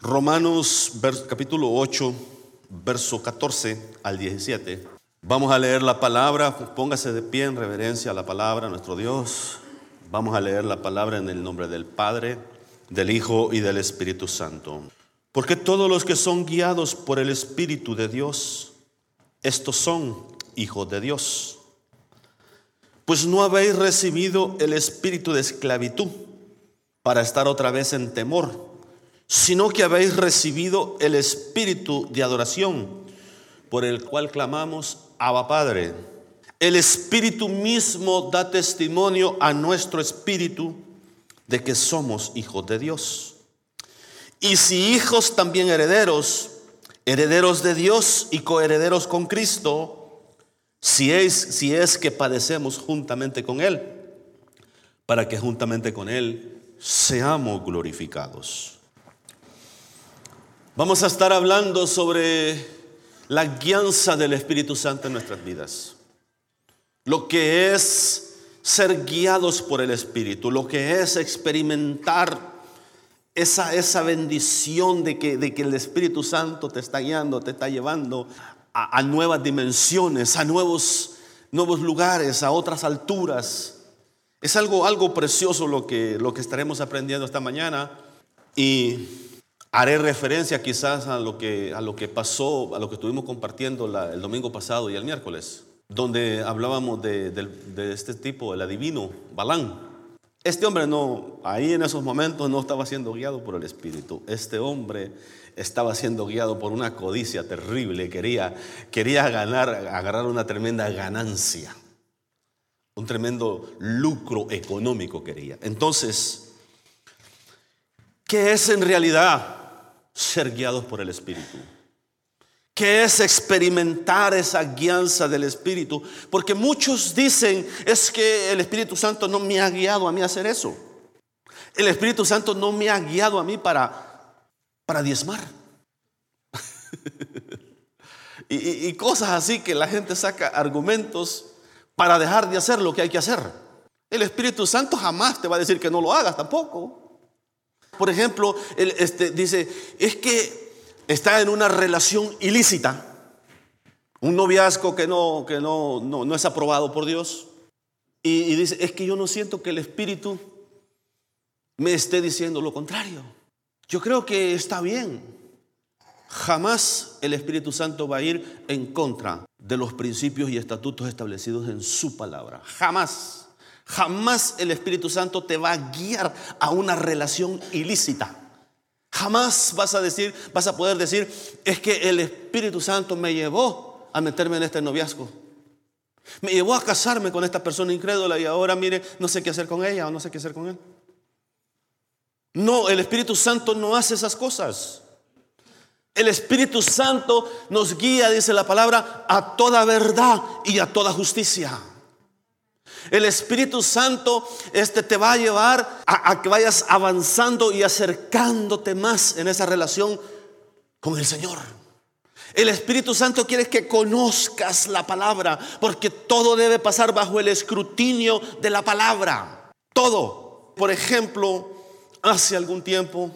Romanos capítulo 8, verso 14 al 17. Vamos a leer la palabra, póngase de pie en reverencia a la palabra, nuestro Dios. Vamos a leer la palabra en el nombre del Padre, del Hijo y del Espíritu Santo. Porque todos los que son guiados por el Espíritu de Dios, estos son hijos de Dios. Pues no habéis recibido el espíritu de esclavitud para estar otra vez en temor, sino que habéis recibido el espíritu de adoración, por el cual clamamos Abba Padre. El Espíritu mismo da testimonio a nuestro espíritu de que somos hijos de Dios. Y si hijos también herederos, herederos de Dios y coherederos con Cristo, si es, si es que padecemos juntamente con Él, para que juntamente con Él seamos glorificados. Vamos a estar hablando sobre la guianza del Espíritu Santo en nuestras vidas. Lo que es ser guiados por el Espíritu, lo que es experimentar esa, esa bendición de que, de que el Espíritu Santo te está guiando, te está llevando a, nuevas dimensiones, a nuevos, nuevos lugares, a otras alturas. Es algo, algo precioso lo que, lo que estaremos aprendiendo esta mañana y Haré referencia quizás a lo que, a lo que pasó, a lo que estuvimos compartiendo el domingo pasado y el miércoles, donde hablábamos de, este tipo, el adivino, Balán. Este hombre no, ahí en esos momentos no estaba siendo guiado por el Espíritu. Este hombre estaba siendo guiado por una codicia terrible. Quería, quería ganar, agarrar una tremenda ganancia. Un tremendo lucro económico quería. Entonces, ¿qué es en realidad ser guiados por el Espíritu. Que es experimentar esa guianza del Espíritu. Porque muchos dicen, es que el Espíritu Santo no me ha guiado a mí a hacer eso. El Espíritu Santo no me ha guiado a mí para, para diezmar. y cosas así que la gente saca argumentos para dejar de hacer lo que hay que hacer. El Espíritu Santo jamás te va a decir que no lo hagas tampoco. Por ejemplo, él este, dice, es que está en una relación ilícita, un noviazgo que no, que no, no, es aprobado por Dios. Y, y dice, es que yo no siento que el Espíritu me esté diciendo lo contrario. Yo creo que está bien. Jamás el Espíritu Santo va a ir en contra de los principios y estatutos establecidos en su palabra. Jamás. Jamás el Espíritu Santo te va a guiar a una relación ilícita. Jamás vas a decir, vas a poder decir, es que el Espíritu Santo me llevó a meterme en este noviazgo. Me llevó a casarme con esta persona incrédula y ahora mire, no sé qué hacer con ella o no sé qué hacer con él. No, el Espíritu Santo no hace esas cosas. El Espíritu Santo nos guía, dice la palabra, a toda verdad y a toda justicia. El Espíritu Santo este, te va a llevar a, que vayas avanzando y acercándote más en esa relación con el Señor. El Espíritu Santo quiere que conozcas la palabra, porque todo debe pasar bajo el escrutinio de la palabra. Todo. Por ejemplo, hace algún tiempo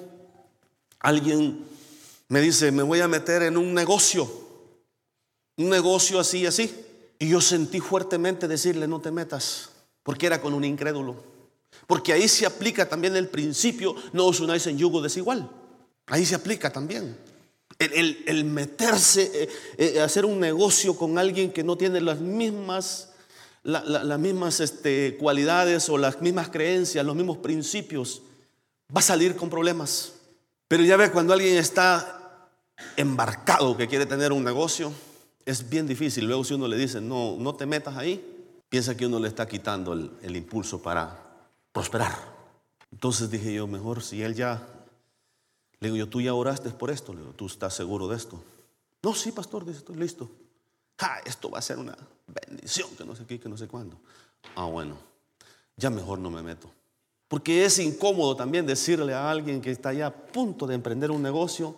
alguien me dice, me voy a meter en un negocio, un negocio así, así. Y yo sentí fuertemente decirle, no te metas, porque era con un incrédulo. Porque ahí se aplica también el principio, no os unáis en yugo desigual. Ahí se aplica también. El, meterse, eh, eh, hacer un negocio con alguien que no tiene las mismas, las mismas este, cualidades o las mismas creencias, los mismos principios, va a salir con problemas. Pero ya ve cuando alguien está embarcado que quiere tener un negocio, es bien difícil. Luego si uno le dice, no, no te metas ahí, piensa que uno le está quitando el, impulso para prosperar. Entonces dije yo, mejor si él ya, le digo yo, tú ya oraste por esto, le digo, tú estás seguro de esto. No, sí, pastor, dice, estoy listo. Ah, esto va a ser una bendición, que no sé qué, que no sé cuándo. Ah, bueno, ya mejor no me meto. Porque es incómodo también decirle a alguien que está ya a punto de emprender un negocio,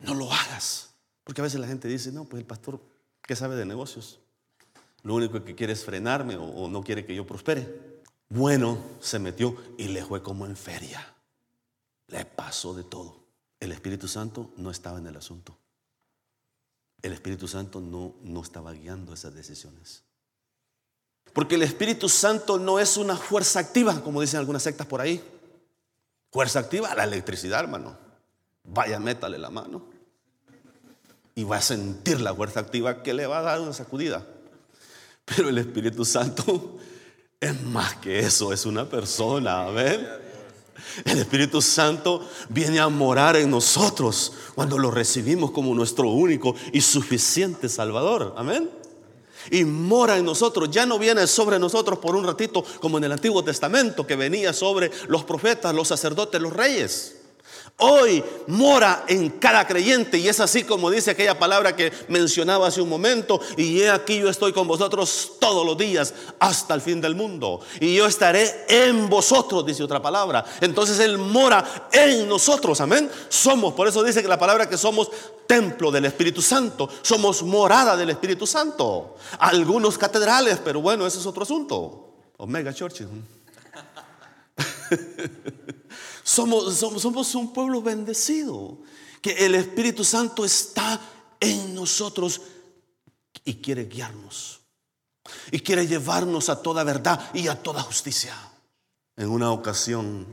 no lo hagas. Porque a veces la gente dice, no, pues el pastor ¿Qué sabe de negocios? Lo único que quiere es frenarme o, no quiere que yo prospere. Bueno, se metió y le fue como en feria. Le pasó de todo. El Espíritu Santo no estaba en el asunto. El Espíritu Santo no, no estaba guiando esas decisiones. Porque el Espíritu Santo no es una fuerza activa, como dicen algunas sectas por ahí. Fuerza activa, la electricidad, hermano. Vaya, métale la mano. Y va a sentir la fuerza activa que le va a dar una sacudida. Pero el Espíritu Santo es más que eso, es una persona. Amén. El Espíritu Santo viene a morar en nosotros cuando lo recibimos como nuestro único y suficiente Salvador. Amén y mora en nosotros. Ya no viene sobre nosotros por un ratito como en el Antiguo Testamento que venía sobre los profetas, los sacerdotes, los reyes. Hoy mora en cada creyente y es así como dice aquella palabra que mencionaba hace un momento, y he aquí yo estoy con vosotros todos los días hasta el fin del mundo, y yo estaré en vosotros, dice otra palabra. Entonces Él mora en nosotros, amén. Somos, por eso dice que la palabra que somos templo del Espíritu Santo, somos morada del Espíritu Santo. Algunos catedrales, pero bueno, ese es otro asunto. Omega churches. Somos, somos, un pueblo bendecido, que el Espíritu Santo está en nosotros y quiere guiarnos. Y quiere llevarnos a toda verdad y a toda justicia. En una ocasión,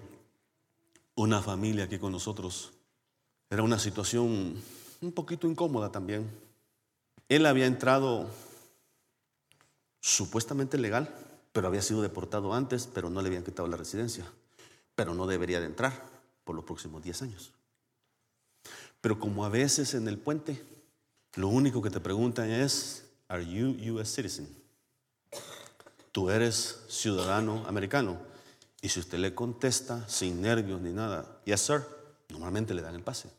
una familia aquí con nosotros, era una situación un poquito incómoda también. Él había entrado supuestamente legal, pero había sido deportado antes, pero no le habían quitado la residencia pero no debería de entrar por los próximos 10 años. Pero como a veces en el puente, lo único que te preguntan es, ¿Are you US citizen? Tú eres ciudadano americano. Y si usted le contesta sin nervios ni nada, yes sir, normalmente le dan el pase.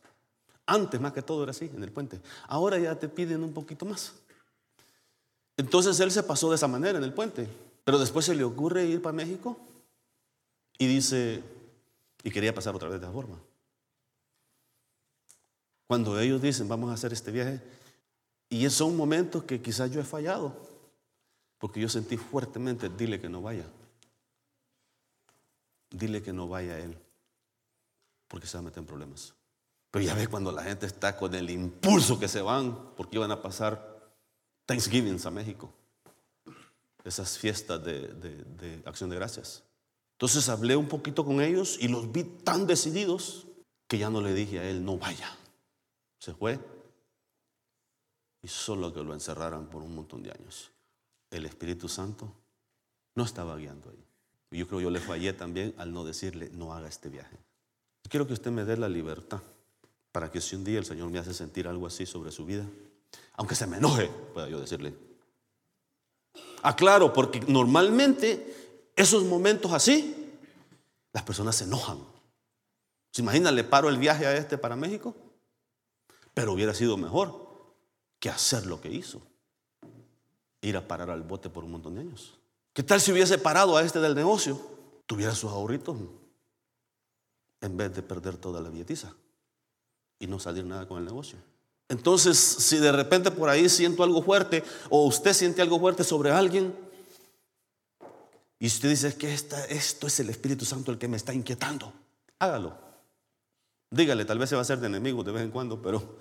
Antes más que todo era así en el puente. Ahora ya te piden un poquito más. Entonces él se pasó de esa manera en el puente. Pero después se le ocurre ir para México y dice, y quería pasar otra vez de esa forma. Cuando ellos dicen, vamos a hacer este viaje, y son momentos que quizás yo he fallado, porque yo sentí fuertemente, dile que no vaya. Dile que no vaya él, porque se va a meter en problemas. Pero ya ves cuando la gente está con el impulso que se van, porque iban a pasar Thanksgiving a México, esas fiestas de, de acción de gracias. Entonces hablé un poquito con ellos y los vi tan decididos que ya no le dije a él, no vaya. Se fue y solo que lo encerraran por un montón de años. El Espíritu Santo no estaba guiando ahí. Yo creo yo le fallé también al no decirle, no haga este viaje. Quiero que usted me dé la libertad para que si un día el Señor me hace sentir algo así sobre su vida, aunque se me enoje, pueda yo decirle. Aclaro, porque normalmente esos momentos así, las personas se enojan. ¿Se imagina? Le paro el viaje a este para México, pero hubiera sido mejor que hacer lo que hizo. Ir a parar al bote por un montón de años. ¿Qué tal si hubiese parado a este del negocio? Tuviera sus ahorritos en vez de perder toda la billetiza y no salir nada con el negocio. Entonces, si de repente por ahí siento algo fuerte o usted siente algo fuerte sobre alguien, y usted dice que esto es el Espíritu Santo el que me está inquietando, hágalo. Dígale, tal vez se va a hacer de enemigo de vez en cuando, pero,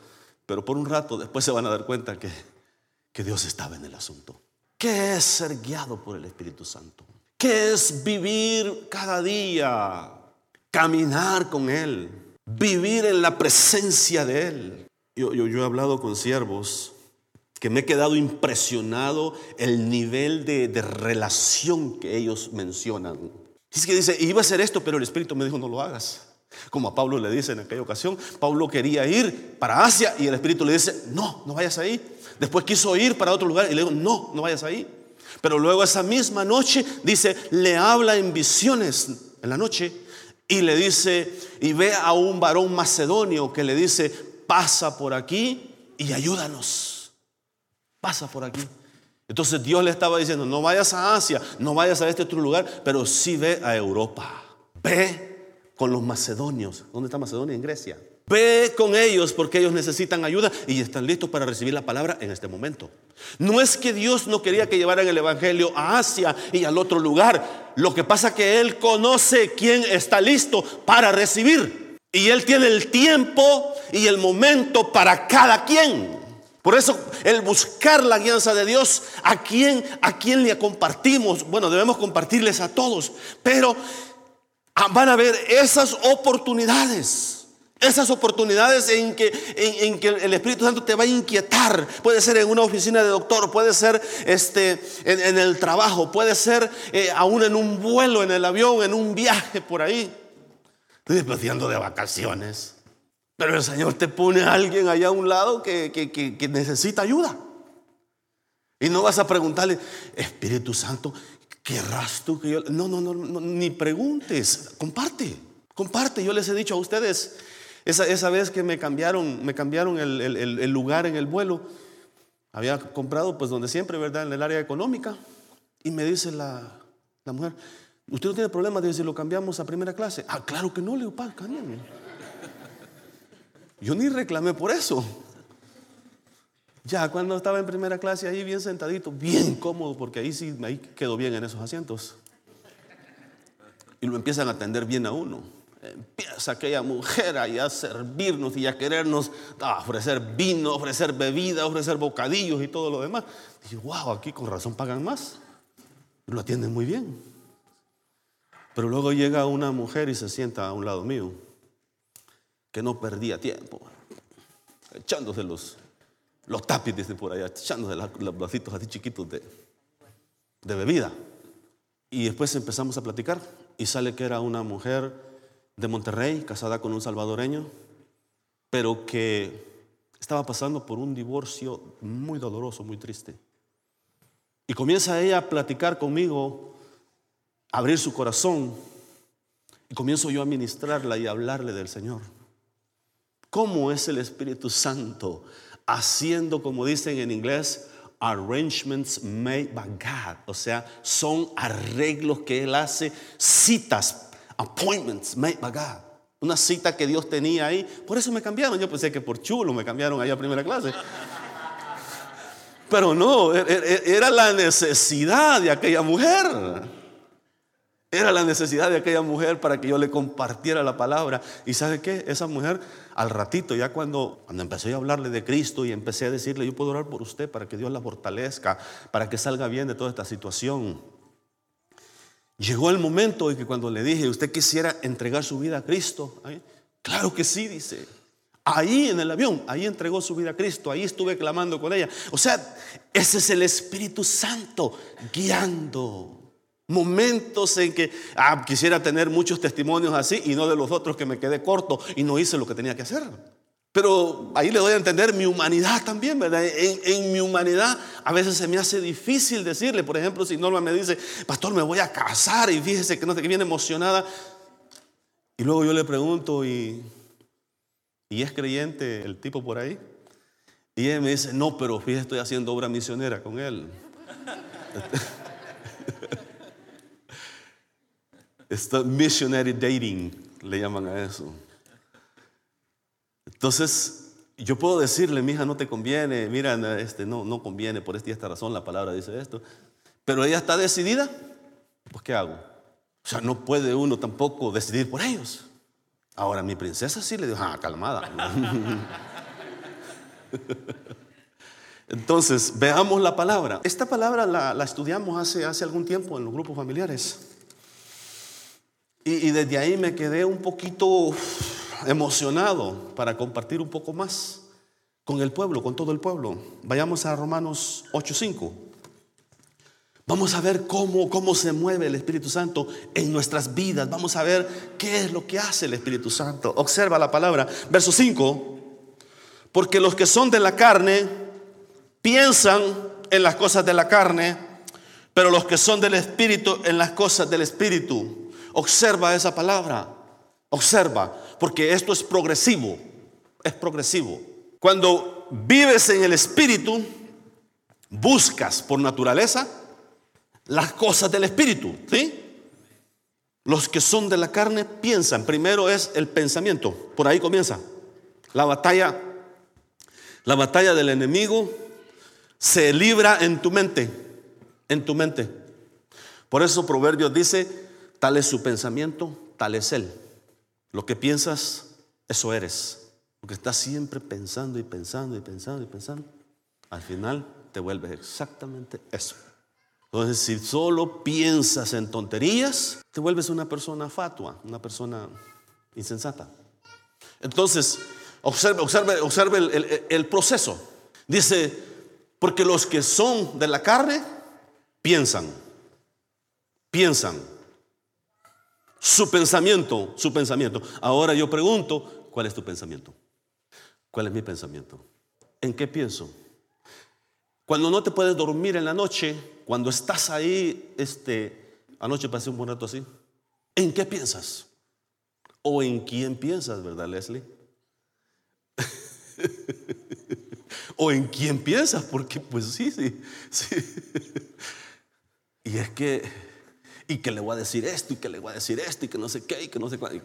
pero por un rato después se van a dar cuenta que, que Dios estaba en el asunto. ¿Qué es ser guiado por el Espíritu Santo? ¿Qué es vivir cada día? Caminar con Él, vivir en la presencia de Él. Yo, yo, yo he hablado con siervos que me he quedado impresionado el nivel de, relación que ellos mencionan. Es que dice, iba a hacer esto, pero el Espíritu me dijo, no lo hagas. Como a Pablo le dice en aquella ocasión, Pablo quería ir para Asia y el Espíritu le dice, no, no vayas ahí. Después quiso ir para otro lugar y le dijo, no, no vayas ahí. Pero luego esa misma noche, dice, le habla en visiones en la noche y le dice, y ve a un varón macedonio que le dice, pasa por aquí y ayúdanos pasa por aquí. Entonces Dios le estaba diciendo, no vayas a Asia, no vayas a este otro lugar, pero sí ve a Europa. Ve con los macedonios. ¿Dónde está Macedonia? En Grecia. Ve con ellos porque ellos necesitan ayuda y están listos para recibir la palabra en este momento. No es que Dios no quería que llevaran el Evangelio a Asia y al otro lugar. Lo que pasa es que Él conoce quién está listo para recibir. Y Él tiene el tiempo y el momento para cada quien. Por eso el buscar la guianza de Dios, ¿a quién, a quién le compartimos? Bueno, debemos compartirles a todos, pero van a haber esas oportunidades. Esas oportunidades en que, en, que, el Espíritu Santo te va a inquietar. Puede ser en una oficina de doctor, puede ser este, en, el trabajo, puede ser eh, aún en un vuelo, en el avión, en un viaje por ahí. Estoy de vacaciones. Pero el Señor te pone a alguien allá a un lado que, que, necesita ayuda. Y no vas a preguntarle, Espíritu Santo, ¿querrás tú que yo.? No, no, no, ni preguntes, comparte, comparte. Yo les he dicho a ustedes, esa, esa vez que me cambiaron, me cambiaron el, el, lugar en el vuelo, había comprado pues donde siempre, ¿verdad? En el área económica. Y me dice la, la mujer, ¿Usted no tiene problema de si lo cambiamos a primera clase? Ah, claro que no, le digo, cámbiame. Yo ni reclamé por eso. Ya cuando estaba en primera clase ahí bien sentadito, bien cómodo, porque ahí sí, ahí quedó bien en esos asientos. Y lo empiezan a atender bien a uno. Empieza aquella mujer ahí a servirnos y a querernos a ofrecer vino, ofrecer bebida, ofrecer bocadillos y todo lo demás. Y wow, aquí con razón pagan más. Lo atienden muy bien. Pero luego llega una mujer y se sienta a un lado mío, que no perdía tiempo, echándose los, los tapis, por allá, echándose los vasitos así chiquitos de, de bebida. Y después empezamos a platicar y sale que era una mujer de Monterrey, casada con un salvadoreño, pero que estaba pasando por un divorcio muy doloroso, muy triste. Y comienza ella a platicar conmigo abrir su corazón y comienzo yo a ministrarla y a hablarle del Señor. ¿Cómo es el Espíritu Santo haciendo, como dicen en inglés, arrangements made by God? O sea, son arreglos que Él hace, citas, appointments made by God. Una cita que Dios tenía ahí. Por eso me cambiaron. Yo pensé que por chulo me cambiaron ahí a primera clase. Pero no, e-, e-, e-, era la necesidad de aquella mujer. Era la necesidad de aquella mujer para que yo le compartiera la palabra. Y sabe qué? Esa mujer, al ratito, ya cuando, cuando empecé a hablarle de Cristo y empecé a decirle, yo puedo orar por usted para que Dios la fortalezca, para que salga bien de toda esta situación. Llegó el momento en que cuando le dije, ¿usted quisiera entregar su vida a Cristo? Claro que sí, dice. Ahí en el avión, ahí entregó su vida a Cristo, ahí estuve clamando con ella. O sea, ese es el Espíritu Santo guiando. Momentos en que ah, quisiera tener muchos testimonios así y no de los otros que me quedé corto y no hice lo que tenía que hacer. Pero ahí le doy a entender mi humanidad también, ¿verdad? En, mi humanidad a veces se me hace difícil decirle, por ejemplo, si Norma me dice, pastor, me voy a casar y fíjese que viene emocionada. Y luego yo le pregunto, ¿y, ¿y es creyente el tipo por ahí? Y ella me dice, no, pero fíjese, estoy haciendo obra misionera con él. Está missionary dating, le llaman a eso. Entonces, yo puedo decirle, mi hija, no te conviene, mira, este, no, no conviene por esta y esta razón, la palabra dice esto. Pero ella está decidida, pues ¿qué hago? O sea, no puede uno tampoco decidir por ellos. Ahora, mi princesa sí le dijo, ah, calmada. Entonces, veamos la palabra. Esta palabra la, la estudiamos hace, hace algún tiempo en los grupos familiares. Y, desde ahí me quedé un poquito emocionado para compartir un poco más con el pueblo, con todo el pueblo. Vayamos a Romanos 8:5. Vamos a ver cómo, cómo se mueve el Espíritu Santo en nuestras vidas. Vamos a ver qué es lo que hace el Espíritu Santo. Observa la palabra. Verso 5. Porque los que son de la carne piensan en las cosas de la carne, pero los que son del Espíritu en las cosas del Espíritu. Observa esa palabra. Observa, porque esto es progresivo. Es progresivo. Cuando vives en el Espíritu, buscas por naturaleza las cosas del Espíritu. ¿Sí? Los que son de la carne piensan. Primero es el pensamiento. Por ahí comienza. La batalla. La batalla del enemigo se libra en tu mente. En tu mente. Por eso Proverbios dice, Tal es su pensamiento, tal es él. Lo que piensas, eso eres. Porque estás siempre pensando y pensando y pensando y pensando. Al final te vuelves exactamente eso. Entonces, si solo piensas en tonterías, te vuelves una persona fatua, una persona insensata. Entonces, observe, observe, observe el, el proceso. Dice, porque los que son de la carne piensan, piensan. Su pensamiento, su pensamiento. Ahora yo pregunto, ¿cuál es tu pensamiento? ¿Cuál es mi pensamiento? ¿En qué pienso? Cuando no te puedes dormir en la noche, cuando estás ahí, este, anoche pasé un buen rato así, ¿en qué piensas? ¿O en quién piensas, verdad, Leslie? ¿O en quién piensas? Porque pues sí, sí, sí. Y es que, y que le voy a decir esto, y que le voy a decir esto, y que no sé qué, y que no sé cuál.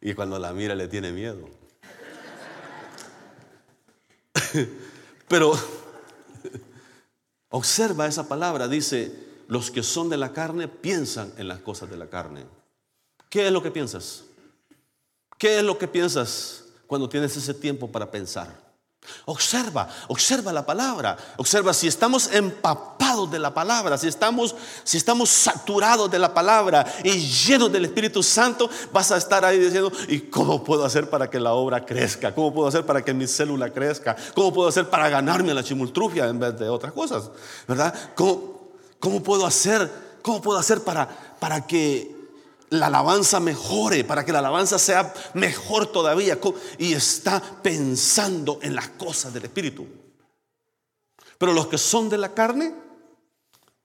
Y cuando la mira le tiene miedo. Pero observa esa palabra, dice, los que son de la carne piensan en las cosas de la carne. ¿Qué es lo que piensas? ¿Qué es lo que piensas cuando tienes ese tiempo para pensar? Observa, observa la palabra, observa si estamos empapados de la palabra, si estamos, si estamos saturados de la palabra y llenos del Espíritu Santo, vas a estar ahí diciendo, ¿y cómo puedo hacer para que la obra crezca? ¿Cómo puedo hacer para que mi célula crezca? ¿Cómo puedo hacer para ganarme la chimultrufia en vez de otras cosas? ¿Verdad? ¿Cómo, cómo puedo hacer? ¿Cómo puedo hacer para, para que la alabanza mejore, para que la alabanza sea mejor todavía. Y está pensando en las cosas del Espíritu. Pero los que son de la carne,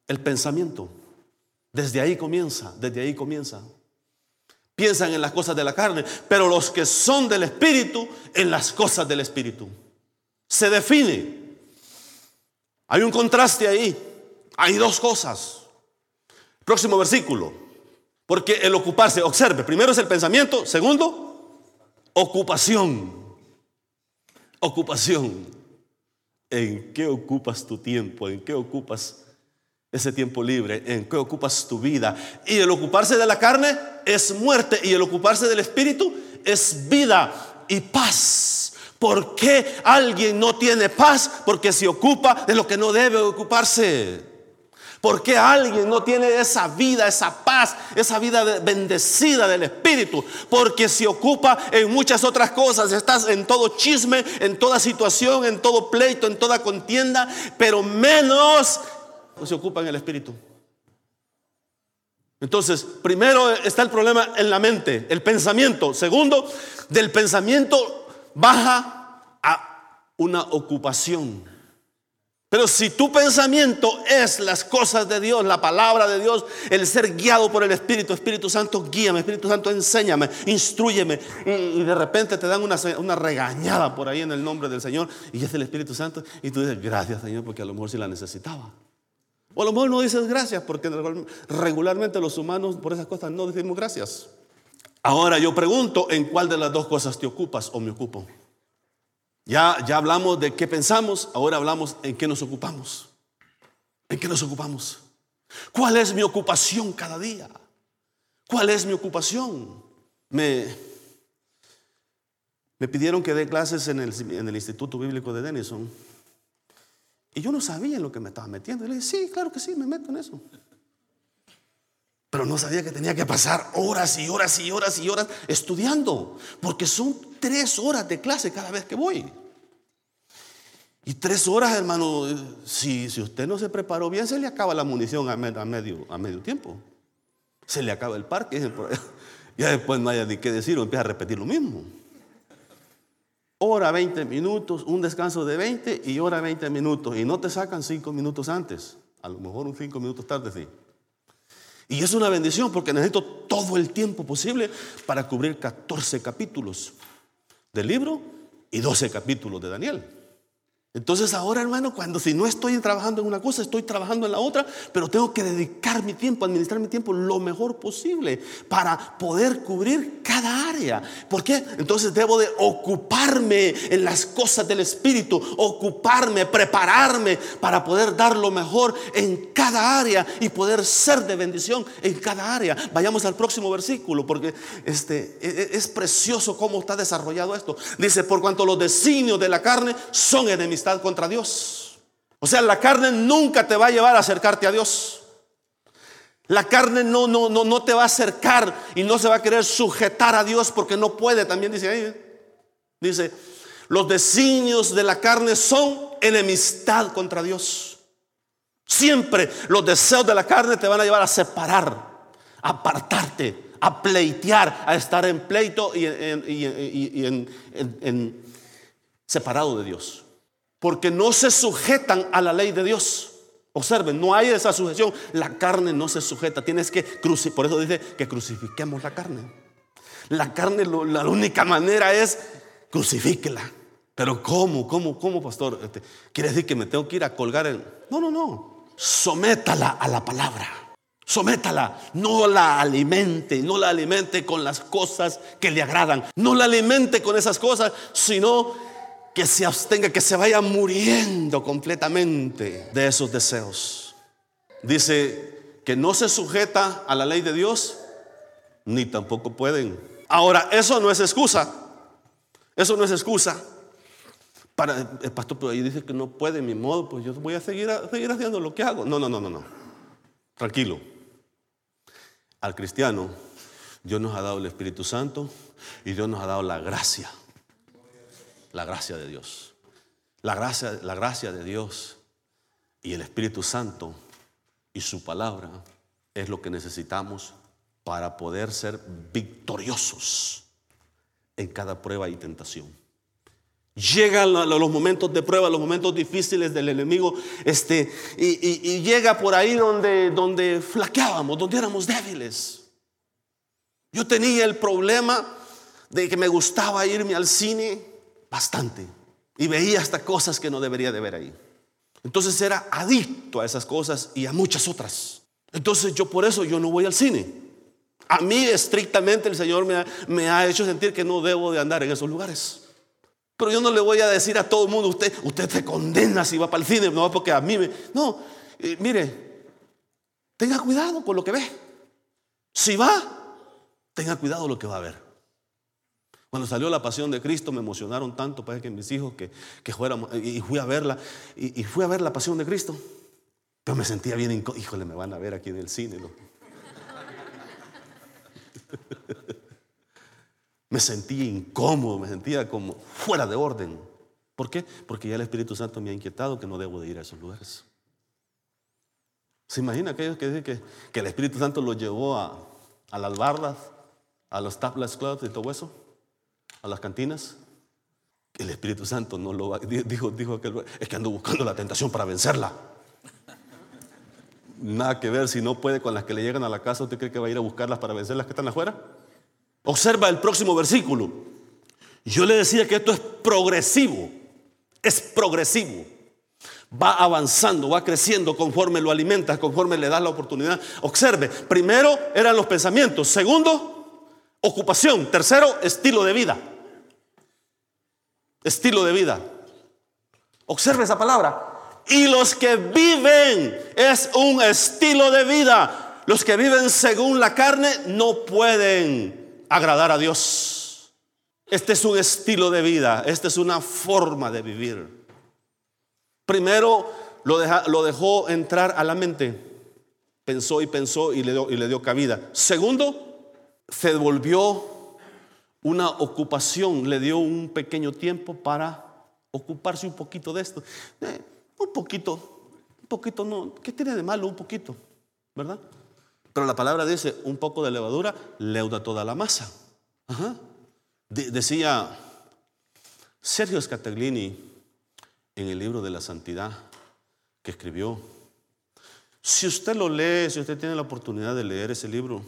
el pensamiento, desde ahí comienza, desde ahí comienza. Piensan en las cosas de la carne, pero los que son del Espíritu, en las cosas del Espíritu. Se define. Hay un contraste ahí. Hay dos cosas. Próximo versículo. Porque el ocuparse, observe, primero es el pensamiento, segundo, ocupación. Ocupación. ¿En qué ocupas tu tiempo? ¿En qué ocupas ese tiempo libre? ¿En qué ocupas tu vida? Y el ocuparse de la carne es muerte y el ocuparse del espíritu es vida y paz. ¿Por qué alguien no tiene paz? Porque se ocupa de lo que no debe ocuparse. ¿Por qué alguien no tiene esa vida, esa paz, esa vida bendecida del Espíritu? Porque se ocupa en muchas otras cosas. Estás en todo chisme, en toda situación, en todo pleito, en toda contienda, pero menos se ocupa en el Espíritu. Entonces, primero está el problema en la mente, el pensamiento. Segundo, del pensamiento baja a una ocupación. Pero si tu pensamiento es las cosas de Dios, la palabra de Dios, el ser guiado por el Espíritu, Espíritu Santo, guíame, Espíritu Santo, enséñame, instruyeme. Y, de repente te dan una, una, regañada por ahí en el nombre del Señor y es el Espíritu Santo. Y tú dices, gracias Señor, porque a lo mejor sí la necesitaba. O a lo mejor no dices gracias, porque regularmente los humanos por esas cosas no decimos gracias. Ahora yo pregunto, ¿en cuál de las dos cosas te ocupas o me ocupo? Ya, ya hablamos de qué pensamos, ahora hablamos en qué nos ocupamos. ¿En qué nos ocupamos? ¿Cuál es mi ocupación cada día? ¿Cuál es mi ocupación? Me, me pidieron que dé clases en el, en el, Instituto Bíblico de Denison. Y yo no sabía en lo que me estaba metiendo. Y le dije, sí, claro que sí, me meto en eso. Pero no sabía que tenía que pasar horas y horas y horas y horas estudiando. Porque son tres horas de clase cada vez que voy. Y tres horas, hermano, si, si usted no se preparó bien, se le acaba la munición a, medio, a medio tiempo. Se le acaba el parque. Ya después no haya ni qué decir, o empieza a repetir lo mismo. Hora 20 minutos, un descanso de 20 y hora 20 minutos. Y no te sacan cinco minutos antes. A lo mejor un cinco minutos tarde, sí. Y es una bendición porque necesito todo el tiempo posible para cubrir 14 capítulos del libro y 12 capítulos de Daniel. Entonces ahora, hermano, cuando si no estoy trabajando en una cosa, estoy trabajando en la otra, pero tengo que dedicar mi tiempo, administrar mi tiempo lo mejor posible para poder cubrir cada área. ¿Por qué? Entonces debo de ocuparme en las cosas del Espíritu, ocuparme, prepararme para poder dar lo mejor en cada área y poder ser de bendición en cada área. Vayamos al próximo versículo porque este, e, e, es precioso cómo está desarrollado esto. Dice, por cuanto los designios de la carne son enemigos contra Dios. O sea, la carne nunca te va a llevar a acercarte a Dios. La carne no, no, no, no te va a acercar y no se va a querer sujetar a Dios porque no puede. También dice ahí, dice, los designios de la carne son enemistad contra Dios. Siempre los deseos de la carne te van a llevar a separar, a apartarte, a pleitear, a estar en pleito y en separado de Dios porque no se sujetan a la ley de Dios. Observen, no hay esa sujeción. La carne no se sujeta. Tienes que crucificar. Por eso dice que crucifiquemos la carne. La carne, la única manera es crucifíquela. Pero ¿cómo? ¿Cómo? ¿Cómo, pastor? Este, ¿Quiere decir que me tengo que ir a colgar en.? No, no, no. Sométala a la palabra. Sométala. No la alimente. No la alimente con las cosas que le agradan. No la alimente con esas cosas, sino que se abstenga, que se vaya muriendo completamente de esos deseos. Dice que no se sujeta a la ley de Dios, ni tampoco pueden. Ahora, eso no es excusa. Eso no es excusa. Para el pastor, pero ahí dice que no puede, mi modo, pues yo voy a seguir, seguir haciendo lo que hago. No, no, no, no, no. Tranquilo. Al cristiano, Dios nos ha dado el Espíritu Santo y Dios nos ha dado la gracia la gracia de Dios. La gracia, la gracia de Dios y el Espíritu Santo y su palabra es lo que necesitamos para poder ser victoriosos en cada prueba y tentación. Llegan los momentos de prueba, los momentos difíciles del enemigo, este, y, llega por ahí donde, donde flaqueábamos, donde éramos débiles. Yo tenía el problema de que me gustaba irme al cine bastante. Y veía hasta cosas que no debería de ver ahí. Entonces era adicto a esas cosas y a muchas otras. Entonces yo por eso yo no voy al cine. A mí estrictamente el Señor me ha, hecho sentir que no debo de andar en esos lugares. Pero yo no le voy a decir a todo el mundo, usted, usted se condena si va para el cine, no porque a mí me... No, eh, mire, tenga cuidado con lo que ve. Si va, tenga cuidado lo que va a ver. Cuando salió la pasión de Cristo me emocionaron tanto para que mis hijos que, que fuéramos, y fui a verla, y, fui a ver la pasión de Cristo. Pero me sentía bien incómodo. Híjole, me van a ver aquí en el cine. me sentía incómodo, me sentía como fuera de orden. ¿Por qué? Porque ya el Espíritu Santo me ha inquietado que no debo de ir a esos lugares. ¿Se imagina aquellos que dicen que, el Espíritu Santo los llevó a, a las bardas, a los tablets clubs y todo eso? A las cantinas. El Espíritu Santo no lo va, dijo, dijo que es que ando buscando la tentación para vencerla. Nada que ver, si no puede con las que le llegan a la casa, ¿usted cree que va a ir a buscarlas para vencer las que están afuera? Observa el próximo versículo. Yo le decía que esto es progresivo, es progresivo. Va avanzando, va creciendo conforme lo alimentas, conforme le das la oportunidad. Observe, primero eran los pensamientos, segundo Ocupación. Tercero, estilo de vida. Estilo de vida. Observe esa palabra. Y los que viven es un estilo de vida. Los que viven según la carne no pueden agradar a Dios. Este es un estilo de vida. Esta es una forma de vivir. Primero lo, dejó entrar a la mente. Pensó y pensó y le dio, y le dio cabida. Segundo, se volvió una ocupación, le dio un pequeño tiempo para ocuparse un poquito de esto. Eh, un poquito, un poquito, no, ¿qué tiene de malo un poquito? ¿Verdad? Pero la palabra dice, un poco de levadura leuda toda la masa. decía Sergio Scataglini en el libro de la santidad que escribió, si usted lo lee, si usted tiene la oportunidad de leer ese libro,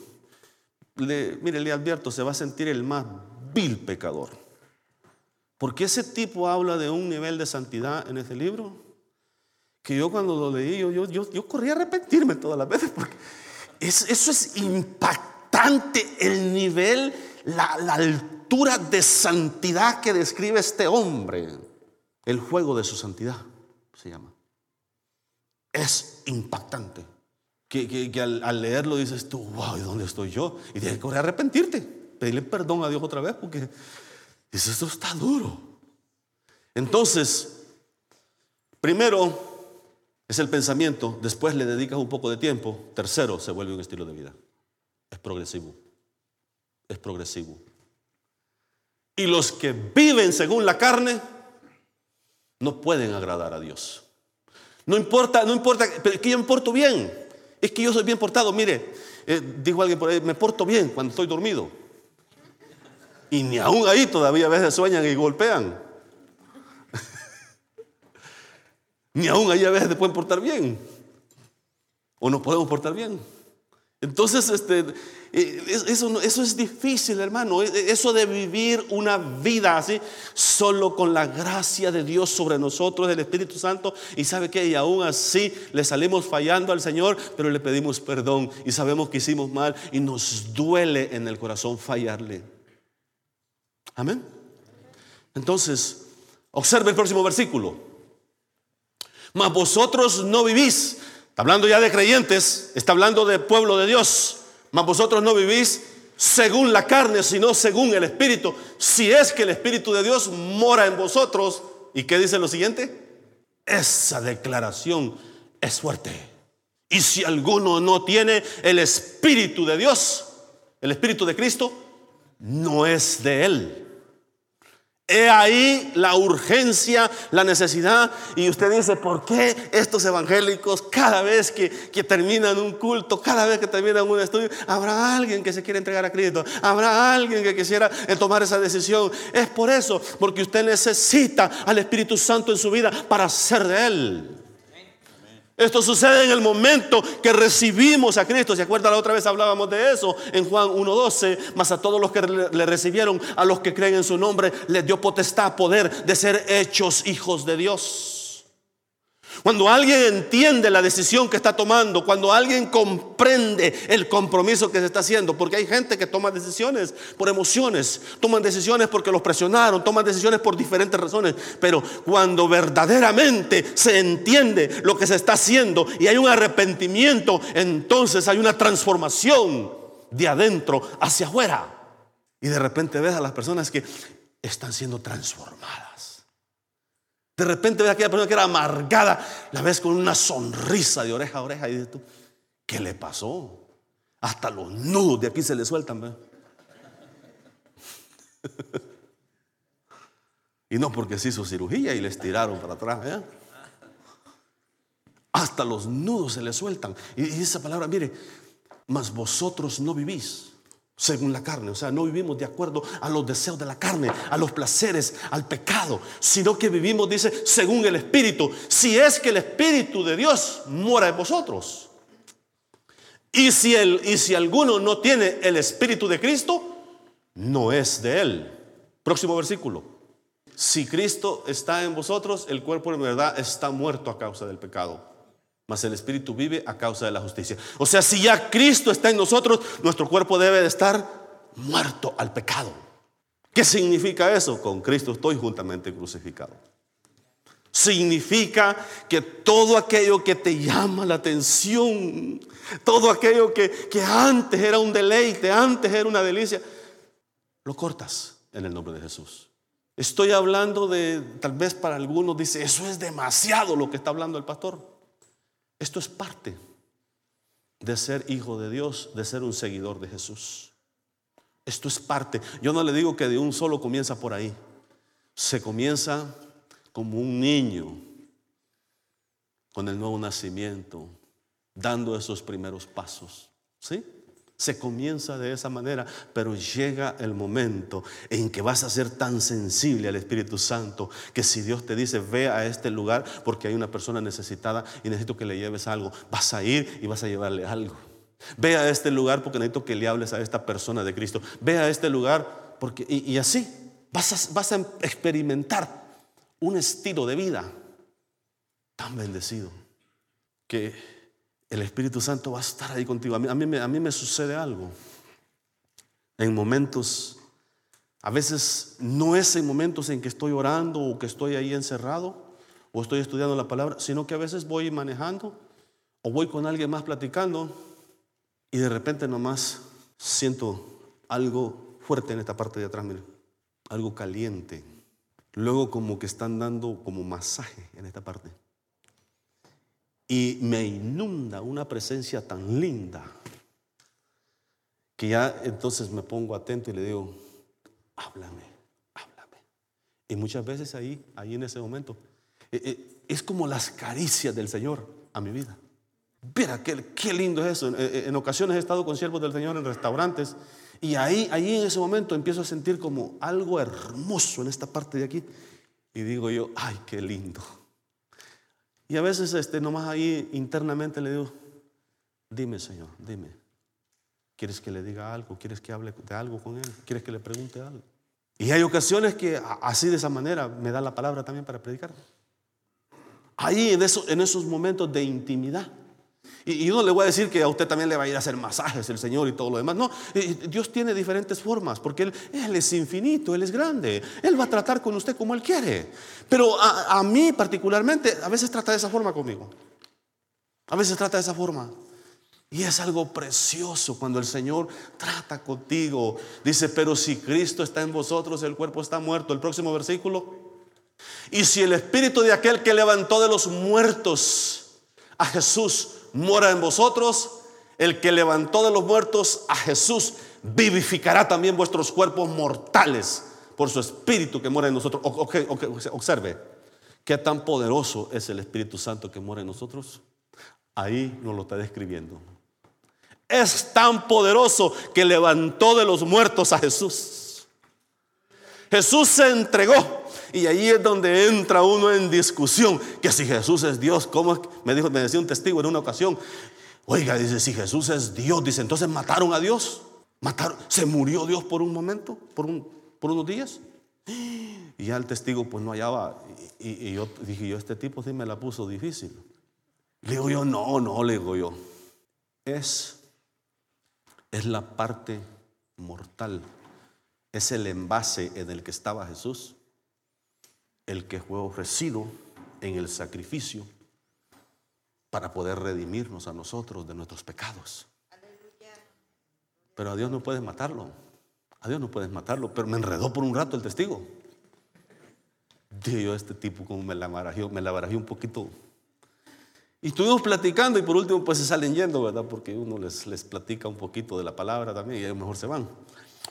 mire, le advierto, se va a sentir el más vil pecador. Porque ese tipo habla de un nivel de santidad en ese libro que yo cuando lo leí, yo, yo, yo, corrí a arrepentirme todas las veces porque eso es impactante el nivel, la altura de santidad que describe este hombre. El juego de su santidad se llama. Es impactante. Que, al, leerlo dices tú, wow, ¿y dónde estoy yo? Y tienes que arrepentirte, pedirle perdón a Dios otra vez porque dices, esto está duro. Entonces, primero es el pensamiento, después le dedicas un poco de tiempo, tercero se vuelve un estilo de vida. Es progresivo. Es progresivo. Y los que viven según la carne no pueden agradar a Dios. No importa, no importa, pero que yo me porto bien. Es que yo soy bien portado. Mire, eh, dijo alguien por ahí, me porto bien cuando estoy dormido. Y ni aún ahí todavía a veces sueñan y golpean. ni aún ahí a veces se pueden portar bien. O no podemos portar bien. Entonces, este, eso, eso es difícil, hermano. E, eso de vivir una vida así, solo con la gracia de Dios sobre nosotros, del Espíritu Santo. Y sabe que, y aún así le salimos fallando al Señor, pero le pedimos perdón y sabemos que hicimos mal y nos duele en el corazón fallarle. Amén. Entonces, observe el próximo versículo. Mas vosotros no vivís hablando ya de creyentes, está hablando de pueblo de Dios. Mas vosotros no vivís según la carne, sino según el Espíritu. Si es que el Espíritu de Dios mora en vosotros. ¿Y qué dice lo siguiente? Esa declaración es fuerte. Y si alguno no tiene el Espíritu de Dios, el Espíritu de Cristo, no es de él. He ahí la urgencia, la necesidad. Y usted dice, ¿por qué estos evangélicos cada vez que, terminan un culto, cada vez que terminan un estudio, habrá alguien que se quiere entregar a Cristo? Habrá alguien que quisiera eh, tomar esa decisión. Es por eso, porque usted necesita al Espíritu Santo en su vida para ser de Él. Esto sucede en el momento que recibimos a Cristo. ¿Se acuerda? La otra vez hablábamos de eso en Juan 1.12. Más a todos los que le recibieron, a los que creen en su nombre, les dio potestad, poder de ser hechos hijos de Dios. Cuando alguien entiende la decisión que está tomando, cuando alguien comprende el compromiso que se está haciendo, porque hay gente que toma decisiones por emociones, toman decisiones porque los presionaron, toman decisiones por diferentes razones, pero cuando verdaderamente se entiende lo que se está haciendo y hay un arrepentimiento, entonces hay una transformación de adentro hacia afuera. Y de repente ves a las personas que están siendo transformadas. De repente ves a aquella persona que era amargada, la ves con una sonrisa de oreja a oreja y dices tú, ¿qué le pasó? Hasta los nudos de aquí se le sueltan. y no porque se hizo cirugía y le estiraron para atrás. Hasta los nudos se le sueltan. Y esa palabra, mire, mas vosotros no vivís según la carne. O sea, no vivimos de acuerdo a los deseos de la carne, a los placeres, al pecado, sino que vivimos, dice, según el Espíritu. Si es que el Espíritu de Dios mora en vosotros. Y si, el, y si alguno no tiene el Espíritu de Cristo, no es de él. Próximo versículo. Si Cristo está en vosotros, el cuerpo en verdad está muerto a causa del pecado mas el Espíritu vive a causa de la justicia. O sea, si ya Cristo está en nosotros, nuestro cuerpo debe de estar muerto al pecado. ¿Qué significa eso? Con Cristo estoy juntamente crucificado. Significa que todo aquello que te llama la atención, todo aquello que, que antes era un deleite, antes era una delicia, lo cortas en el nombre de Jesús. Estoy hablando de, tal vez para algunos dice, eso es demasiado lo que está hablando el pastor. Esto es parte de ser hijo de Dios, de ser un seguidor de Jesús. Esto es parte. Yo no le digo que de un solo comienza por ahí. Se comienza como un niño con el nuevo nacimiento, dando esos primeros pasos. ¿Sí? Se comienza de esa manera, pero llega el momento en que vas a ser tan sensible al Espíritu Santo que si Dios te dice, ve a este lugar porque hay una persona necesitada y necesito que le lleves algo, vas a ir y vas a llevarle algo. Ve a este lugar porque necesito que le hables a esta persona de Cristo. Ve a este lugar porque, y, así, Vas vas a experimentar un estilo de vida tan bendecido que el Espíritu Santo va a estar ahí contigo. A mí, a mí, me sucede algo. En momentos, a veces no es en momentos en que estoy orando o que estoy ahí encerrado o estoy estudiando la palabra, sino que a veces voy manejando o voy con alguien más platicando y de repente nomás siento algo fuerte en esta parte de atrás, algo caliente. Luego como que están dando como masaje en esta parte. Y me inunda una presencia tan linda que ya entonces me pongo atento y le digo, háblame, háblame. Y muchas veces ahí, ahí en ese momento, eh, eh, es como las caricias del Señor a mi vida. Mira, qué, qué lindo es eso. Eh, en, ocasiones he estado con siervos del Señor en restaurantes y ahí, ahí en ese momento empiezo a sentir como algo hermoso en esta parte de aquí. Y digo yo, ay, qué lindo. Y a veces este, nomás ahí internamente le digo, dime Señor, dime. ¿Quieres que le diga algo? ¿Quieres que hable de algo con él? ¿Quieres que le pregunte algo? Y hay ocasiones que así de esa manera me da la palabra también para predicar. Ahí en, en esos momentos de intimidad. Y, yo no le voy a decir que a usted también le va a ir a hacer masajes el Señor y todo lo demás. No, Dios tiene diferentes formas porque Él, es infinito, Él es grande. Él va a tratar con usted como Él quiere. Pero a mí particularmente, a veces trata de esa forma conmigo. A veces trata de esa forma. Y es algo precioso cuando el Señor trata contigo. Dice, pero si Cristo está en vosotros, el cuerpo está muerto. El próximo versículo. Y si el espíritu de aquel que levantó de los muertos a Jesús mora en vosotros, el que levantó de los muertos a Jesús vivificará también vuestros cuerpos mortales por su espíritu que mora en nosotros. observe, qué tan poderoso es el Espíritu Santo que mora en nosotros. Ahí nos lo está describiendo. Es tan poderoso que levantó de los muertos a Jesús. Jesús se entregó y ahí es donde entra uno en discusión, que si Jesús es Dios, ¿cómo me dijo, me decía un testigo en una ocasión? Oiga, dice, si Jesús es Dios, dice, entonces mataron a Dios. Mataron, se murió Dios por un momento, por, un, por unos días. Y ya el testigo pues no hallaba. Y, yo dije, yo este tipo sí me la puso difícil. Le digo yo, no, no, le digo yo. Es, es la parte mortal. Es el envase en el que estaba Jesús el que fue ofrecido en el sacrificio para poder redimirnos a nosotros de nuestros pecados. Pero a Dios no puedes matarlo. A Dios no puedes matarlo. Pero me enredó por un rato el testigo. Yo, este tipo como me la barajó, me la un poquito. Y estuvimos platicando y por último pues se salen yendo, ¿verdad? Porque uno les, les platica un poquito de la palabra también y a mejor se van.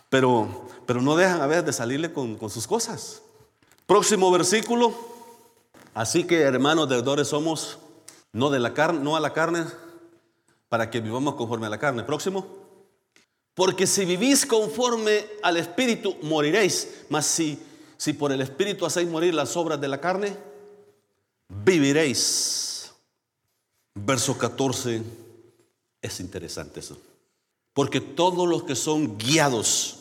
Pero, pero no dejan a veces de salirle con, con sus cosas. Próximo versículo. Así que hermanos deudores somos no de la carne, no a la carne, para que vivamos conforme a la carne. Próximo. Porque si vivís conforme al Espíritu, moriréis. Mas si, si por el Espíritu hacéis morir las obras de la carne, viviréis. Verso 14. Es interesante eso. Porque todos los que son guiados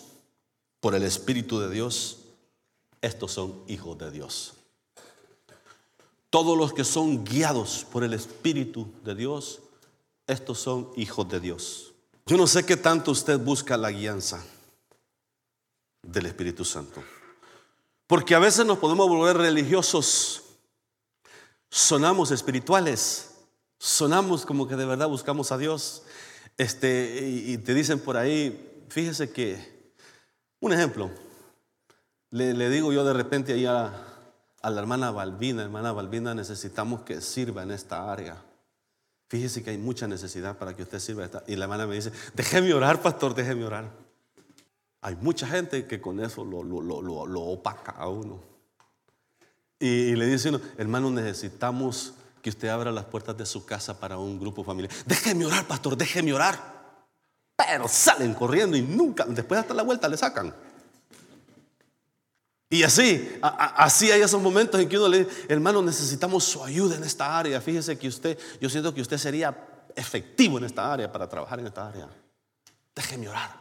por el Espíritu de Dios, estos son hijos de Dios. Todos los que son guiados por el Espíritu de Dios, estos son hijos de Dios. Yo no sé qué tanto usted busca la guianza del Espíritu Santo. Porque a veces nos podemos volver religiosos, sonamos espirituales, sonamos como que de verdad buscamos a Dios. Este, y te dicen por ahí, fíjese que, un ejemplo, le, digo yo de repente ahí a, la hermana Balbina, hermana Balbina, necesitamos que sirva en esta área. Fíjese que hay mucha necesidad para que usted sirva. Esta. Y la hermana me dice, déjeme orar, pastor, déjeme orar. Hay mucha gente que con eso lo, lo, opaca a uno. Y, le dice uno, hermano, necesitamos que usted abra las puertas de su casa para un grupo familiar. Déjeme orar, pastor, déjeme orar. Pero salen corriendo y nunca, después hasta la vuelta le sacan. Y así, así hay esos momentos en que uno le dice, hermano, necesitamos su ayuda en esta área. Fíjese que usted, yo siento que usted sería efectivo en esta área para trabajar en esta área. Déjeme orar.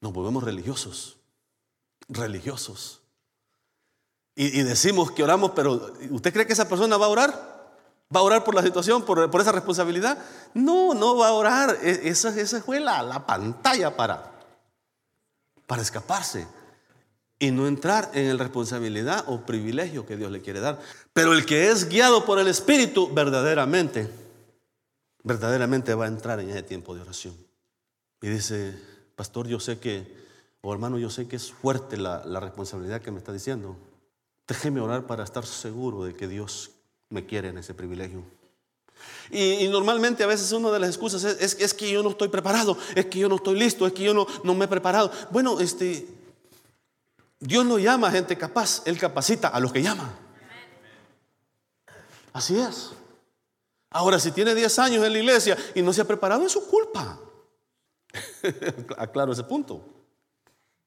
Nos volvemos religiosos. religiosos. Y, decimos que oramos, pero ¿usted cree que esa persona va a orar? ¿Va a orar por la situación, por, esa responsabilidad? No, no va a orar. E, esa, esa fue la, la pantalla para, para escaparse y no entrar en la responsabilidad o privilegio que Dios le quiere dar. Pero el que es guiado por el Espíritu, verdaderamente, verdaderamente va a entrar en ese tiempo de oración. Y dice, pastor, yo sé que, o hermano, yo sé que es fuerte la, responsabilidad que me está diciendo. Déjeme orar para estar seguro de que Dios me quiere en ese privilegio. Y, normalmente a veces una de las excusas es, es, que yo no estoy preparado, es que yo no estoy listo, es que yo no, no me he preparado. Bueno, este, Dios no llama a gente capaz, Él capacita a los que llama. Así es. Ahora, si tiene 10 años en la iglesia y no se ha preparado, es su culpa. Aclaro ese punto.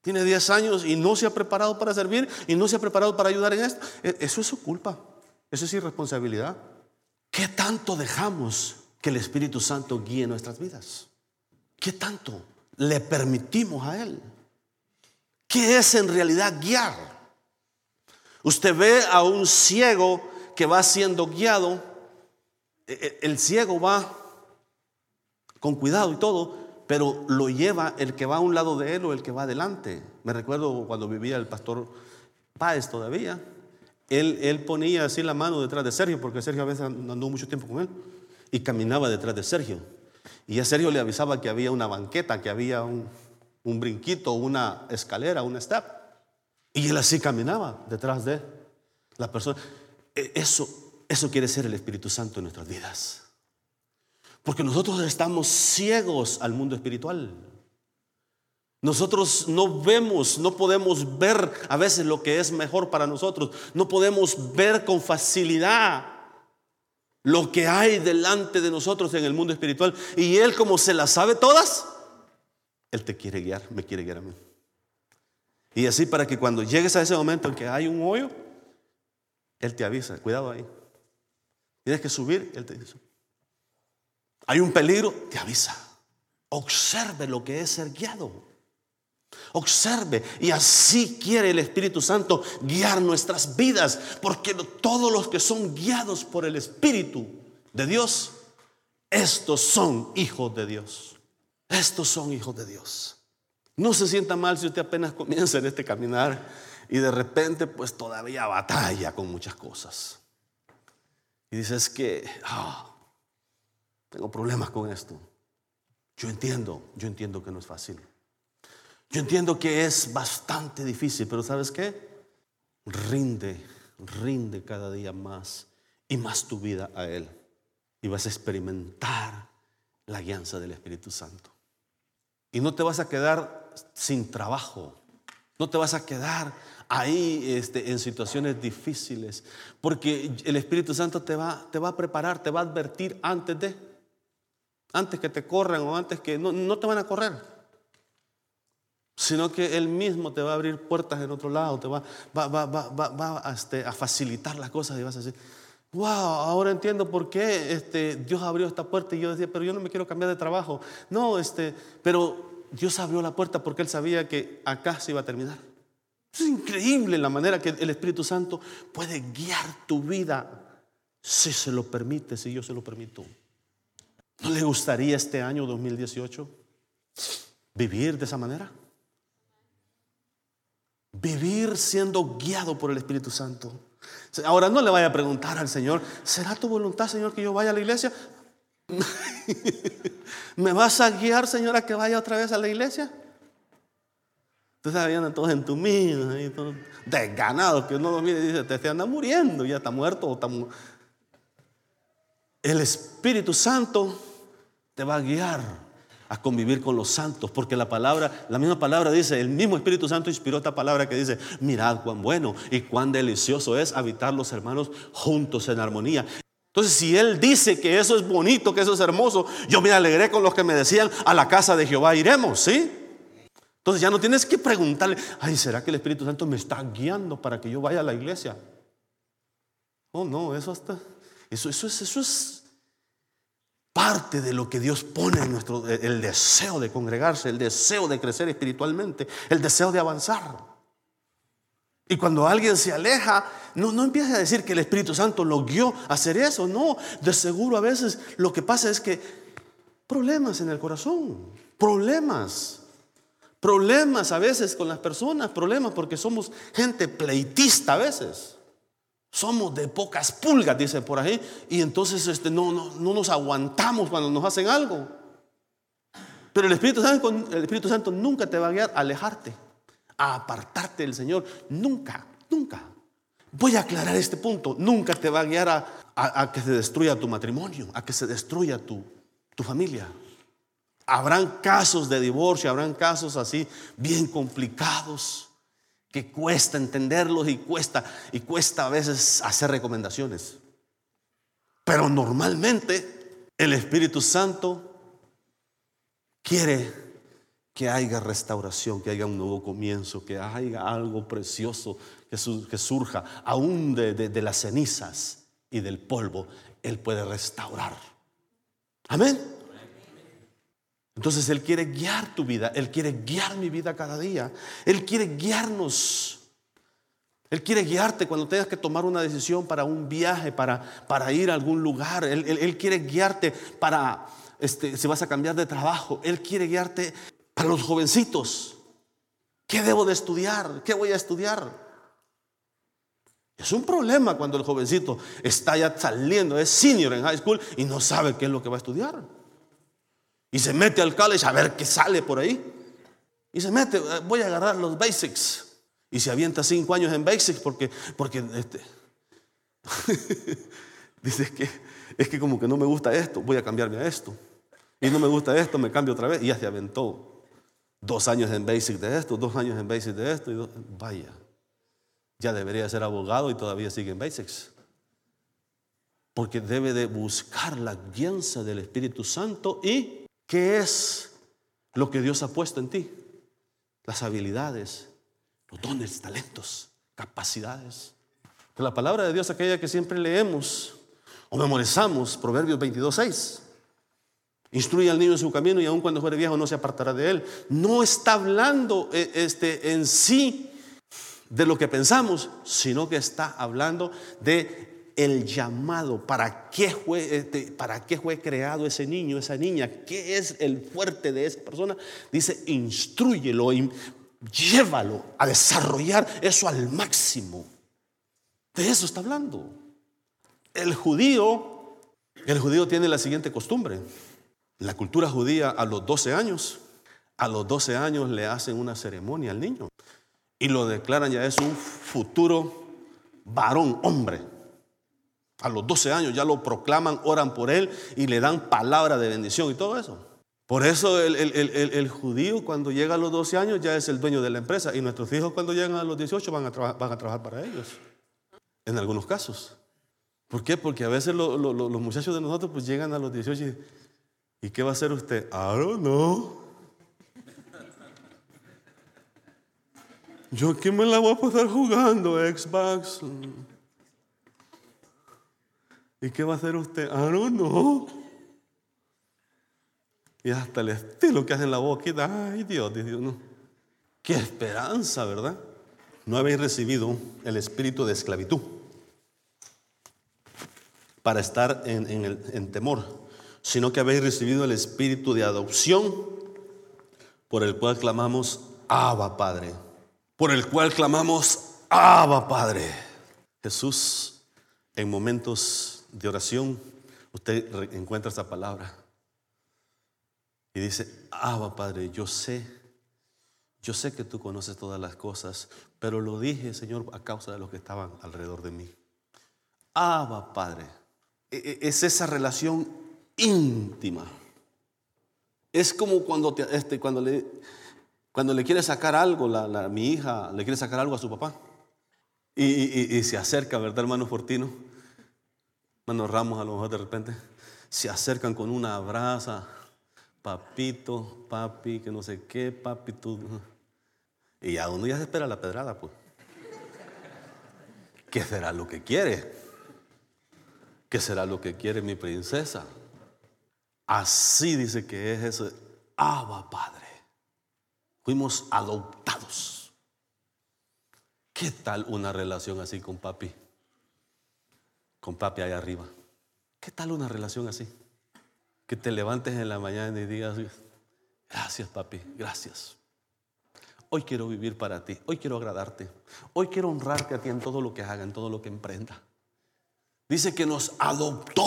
Tiene 10 años y no se ha preparado para servir y no se ha preparado para ayudar en esto. E, eso es su culpa. Eso es irresponsabilidad. ¿Qué tanto dejamos que el Espíritu Santo guíe nuestras vidas? ¿Qué tanto le permitimos a Él? ¿Qué es en realidad guiar? Usted ve a un ciego que va siendo guiado. E, e, el ciego va con cuidado y todo, pero lo lleva el que va a un lado de él o el que va adelante. Me recuerdo cuando vivía el pastor Páez todavía. Él, él ponía así la mano detrás de Sergio, porque Sergio a veces andó mucho tiempo con él, y caminaba detrás de Sergio. Y a Sergio le avisaba que había una banqueta, que había un, un brinquito, una escalera, un step. Y él así caminaba detrás de la persona. E, eso, eso quiere ser el Espíritu Santo en nuestras vidas. Porque nosotros estamos ciegos al mundo espiritual. Nosotros no vemos, no podemos ver a veces lo que es mejor para nosotros. No podemos ver con facilidad lo que hay delante de nosotros en el mundo espiritual. Y Él como se las sabe todas, Él te quiere guiar, me quiere guiar a mí. Y así para que cuando llegues a ese momento en que hay un hoyo, Él te avisa, cuidado ahí. Tienes que subir, Él te dice, hay un peligro, te avisa. Observe lo que es ser guiado. Observe. Y así quiere el Espíritu Santo guiar nuestras vidas. Porque todos los que son guiados por el Espíritu de Dios, estos son hijos de Dios. Estos son hijos de Dios. No se sienta mal si usted apenas comienza en este caminar y de repente pues todavía batalla con muchas cosas. Y dices que... Ah, tengo problemas con esto. Yo entiendo, yo entiendo que no es fácil. Yo entiendo que es bastante difícil, pero ¿sabes qué? Rinde, rinde cada día más y más tu vida a Él. Y vas a experimentar la guianza del Espíritu Santo. Y no te vas a quedar sin trabajo. No te vas a quedar ahí este, en situaciones difíciles. Porque el Espíritu Santo te va, te va a preparar, te va a advertir antes de antes que te corran o antes que no, te van a correr, sino que Él mismo te va a abrir puertas en otro lado, te va, este, a, facilitar las cosas y vas a decir, wow, ahora entiendo por qué este, Dios abrió esta puerta y yo decía, pero yo no me quiero cambiar de trabajo. No, este, pero Dios abrió la puerta porque Él sabía que acá se iba a terminar. Es increíble la manera que el Espíritu Santo puede guiar tu vida si se lo permite, si yo se lo permito. ¿No le gustaría este año 2018 vivir de esa manera? Vivir siendo guiado por el Espíritu Santo. Ahora no le vaya a preguntar al Señor, ¿será tu voluntad, Señor, que yo vaya a la iglesia? ¿Me vas a guiar, Señor, a que vaya otra vez a la iglesia? Entonces vienen todos entumidos, desganados, que uno los mira y dice, te, te anda muriendo, ya está muerto o está El Espíritu Santo te va a guiar a convivir con los santos, porque la palabra, la misma palabra dice, el mismo Espíritu Santo inspiró esta palabra que dice, mirad cuán bueno y cuán delicioso es habitar los hermanos juntos en armonía. Entonces, si Él dice que eso es bonito, que eso es hermoso, yo me alegré con los que me decían, a la casa de Jehová iremos, ¿sí? Entonces ya no tienes que preguntarle, ay, ¿será que el Espíritu Santo me está guiando para que yo vaya a la iglesia? Oh, no, eso hasta, eso, eso, es, eso es parte de lo que Dios pone en nuestro, el deseo de congregarse, el deseo de crecer espiritualmente, el deseo de avanzar. Y cuando alguien se aleja, no, no empiece a decir que el Espíritu Santo lo guió a hacer eso. No, de seguro a veces lo que pasa es que problemas en el corazón, problemas. Problemas a veces con las personas, problemas porque somos gente pleitista a veces. Somos de pocas pulgas, dice por ahí, y entonces este, no, no, no nos aguantamos cuando nos hacen algo. Pero el Espíritu, Santo, Santo nunca te va a guiar a alejarte, a apartarte del Señor. Nunca, nunca. Voy a aclarar este punto. Nunca te va a guiar a, que se destruya tu matrimonio, a que se destruya tu, tu familia. Habrán casos de divorcio, habrán casos así bien complicados que cuesta entenderlos y cuesta y cuesta a veces hacer recomendaciones. Pero normalmente el Espíritu Santo quiere que haya restauración, que haya un nuevo comienzo, que haya algo precioso que, surja, aún de las cenizas y del polvo, Él puede restaurar. Amén. Entonces Él quiere guiar tu vida, Él quiere guiar mi vida cada día, Él quiere guiarnos. Él quiere guiarte cuando tengas que tomar una decisión para un viaje, para, para ir a algún lugar. Él, quiere guiarte para, este, si vas a cambiar de trabajo. Él quiere guiarte para los jovencitos. ¿Qué debo de estudiar? ¿Qué voy a estudiar? Es un problema cuando el jovencito está ya saliendo, es senior en high school y no sabe qué es lo que va a estudiar. Y se mete al college a ver qué sale por ahí. Y se mete, eh, voy a agarrar los basics. Y se avienta cinco años en basics porque, porque este, dice que es que como que no me gusta esto, voy a cambiarme a esto. Y no me gusta esto, me cambio otra vez. Y ya se aventó dos años en basics de esto, dos años en basics de esto. Vaya, ya debería ser abogado y todavía sigue en basics. Porque debe de buscar la guianza del Espíritu Santo y ¿Qué es lo que Dios ha puesto en ti? Las habilidades, los dones, talentos, capacidades. La palabra de Dios, aquella que siempre leemos o memorizamos, Proverbios 22, 6. Instruye al niño en su camino y aun cuando fuere viejo no se apartará de él. No está hablando eh, este, en sí de lo que pensamos, sino que está hablando de el llamado, para qué, fue, este, para qué fue creado ese niño, esa niña, qué es el fuerte de esa persona. Dice, instruyelo, llévalo a desarrollar eso al máximo. De eso está hablando. El judío, el judío tiene la siguiente costumbre. La cultura judía a los 12 años, a los 12 años le hacen una ceremonia al niño y lo declaran ya es un futuro varón, hombre. A los 12 años ya lo proclaman, oran por él y le dan palabra de bendición y todo eso. Por eso el, judío cuando llega a los 12 años ya es el dueño de la empresa y nuestros hijos cuando llegan a los 18 van a, van a trabajar para ellos. En algunos casos. ¿Por qué? Porque a veces los muchachos de nosotros pues llegan a los 18 y, ¿y qué va a hacer usted? I don't know. Yo aquí me la voy a pasar jugando Xbox. ¿Y qué va a hacer usted? Ah, no, no. Y hasta el estilo que hace en la boquita. Ay, Dios, Dios, no. Qué esperanza, ¿verdad? No habéis recibido el espíritu de esclavitud para estar en, en temor, sino que habéis recibido el espíritu de adopción por el cual clamamos, Abba Padre. Por el cual clamamos, Abba Padre. Jesús en momentos de oración, usted encuentra esa palabra y dice, Abba Padre, yo sé, yo sé que tú conoces todas las cosas, pero lo dije, Señor, a causa de los que estaban alrededor de mí. Abba Padre, e, e, es esa relación íntima. Es como cuando, este, cuando, le, cuando le quiere sacar algo, la, mi hija le quiere sacar algo a su papá. Y, y se acerca, ¿verdad, hermano Fortino? Hermano Ramos, a lo mejor de repente se acercan con una abraza, papito, papi, que no sé qué, papi, tú. Y a uno ya se espera la pedrada, pues. ¿Qué será lo que quiere? ¿Qué será lo que quiere mi princesa? Así dice que es eso. Abba, Padre. Fuimos adoptados. ¿Qué tal una relación así con papi? Con papi allá arriba. ¿Qué tal una relación así? Que te levantes en la mañana y digas, gracias papi, gracias. Hoy quiero vivir para ti, hoy quiero agradarte, hoy quiero honrarte a ti en todo lo que haga, en todo lo que emprenda. Dice que nos adoptó,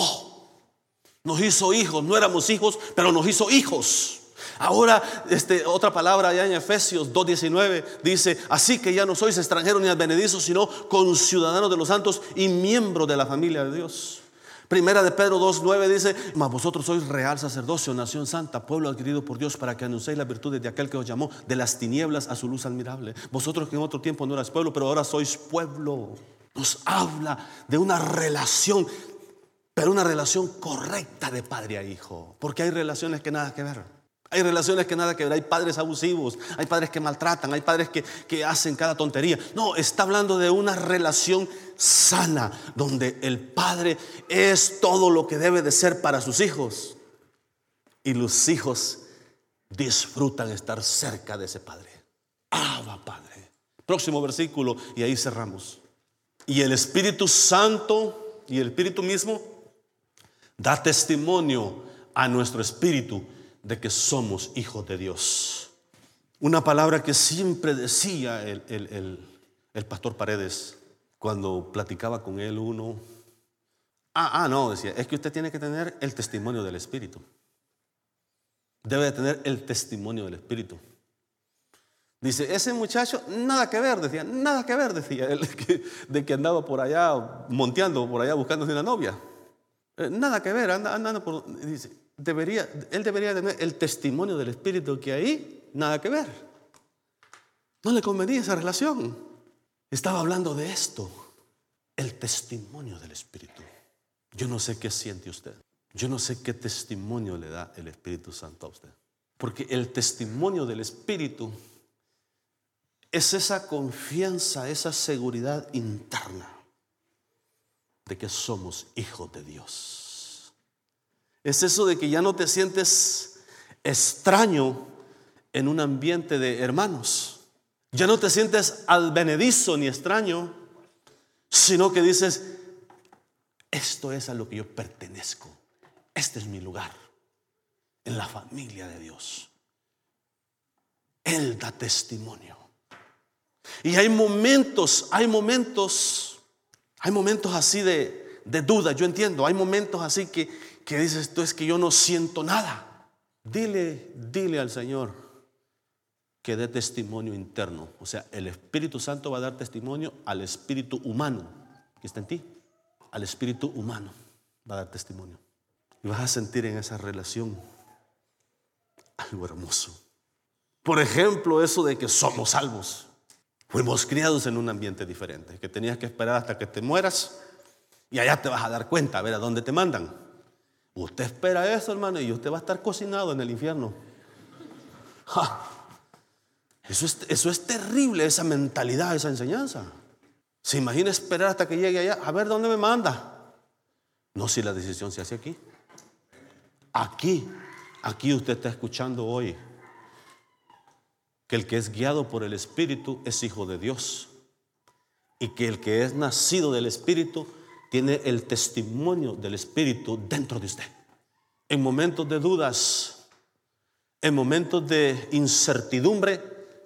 nos hizo hijos, no éramos hijos, pero nos hizo hijos. Ahora, este, otra palabra allá en Efesios 2.19 dice, así que ya no sois extranjeros ni advenedizos, sino conciudadanos de los santos y miembros de la familia de Dios. Primera de Pedro 2.9 dice, mas vosotros sois real sacerdocio, nación santa, pueblo adquirido por Dios para que anunciéis las virtudes de aquel que os llamó de las tinieblas a su luz admirable. Vosotros que en otro tiempo no eras pueblo, pero ahora sois pueblo. Nos habla de una relación, pero una relación correcta de padre a hijo, porque hay relaciones que nada que ver. Hay relaciones que nada que ver, hay padres abusivos, hay padres que maltratan, hay padres que, hacen cada tontería. No, está hablando de una relación sana, donde el padre es todo lo que debe de ser para sus hijos. Y los hijos disfrutan estar cerca de ese padre. Abba, Padre. Próximo versículo, y ahí cerramos. Y el Espíritu Santo y el Espíritu mismo da testimonio a nuestro espíritu de que somos hijos de Dios. Una palabra que siempre decía el, pastor Paredes cuando platicaba con él uno. Ah, ah, no, decía, es que usted tiene que tener el testimonio del Espíritu. Debe de tener el testimonio del Espíritu. Dice, ese muchacho, nada que ver, decía, nada que ver, decía él, de que andaba por allá, monteando por allá buscándose una novia. Eh, nada que ver, andando por... Dice, debería, él debería tener el testimonio del Espíritu que ahí nada que ver. No le convenía esa relación. Estaba hablando de esto, el testimonio del Espíritu. Yo no sé qué siente usted. Yo no sé qué testimonio le da el Espíritu Santo a usted. Porque el testimonio del Espíritu es esa confianza, esa seguridad interna de que somos hijos de Dios. Es eso de que ya no te sientes extraño en un ambiente de hermanos. Ya no te sientes advenedizo ni extraño, sino que dices, esto es a lo que yo pertenezco. Este es mi lugar en la familia de Dios. Él da testimonio. Y hay momentos, hay momentos, hay momentos así de, de duda, yo entiendo, hay momentos así que, que dices tú es que yo no siento nada. Dile, dile al Señor que dé testimonio interno. O sea, el Espíritu Santo va a dar testimonio al Espíritu humano que está en ti. Al Espíritu humano va a dar testimonio. Y vas a sentir en esa relación algo hermoso. Por ejemplo, eso de que somos salvos. Fuimos criados en un ambiente diferente, que tenías que esperar hasta que te mueras y allá te vas a dar cuenta, a ver a dónde te mandan. Usted espera eso, hermano, y usted va a estar cocinado en el infierno. Eso, es, eso es terrible, esa mentalidad, esa enseñanza. ¿Se imagina esperar hasta que llegue allá? A ver dónde me manda. No, si la decisión se hace aquí. Aquí, aquí usted está escuchando hoy que el que es guiado por el Espíritu es hijo de Dios. Y que el que es nacido del Espíritu tiene el testimonio del Espíritu dentro de usted. En momentos de dudas, en momentos de incertidumbre,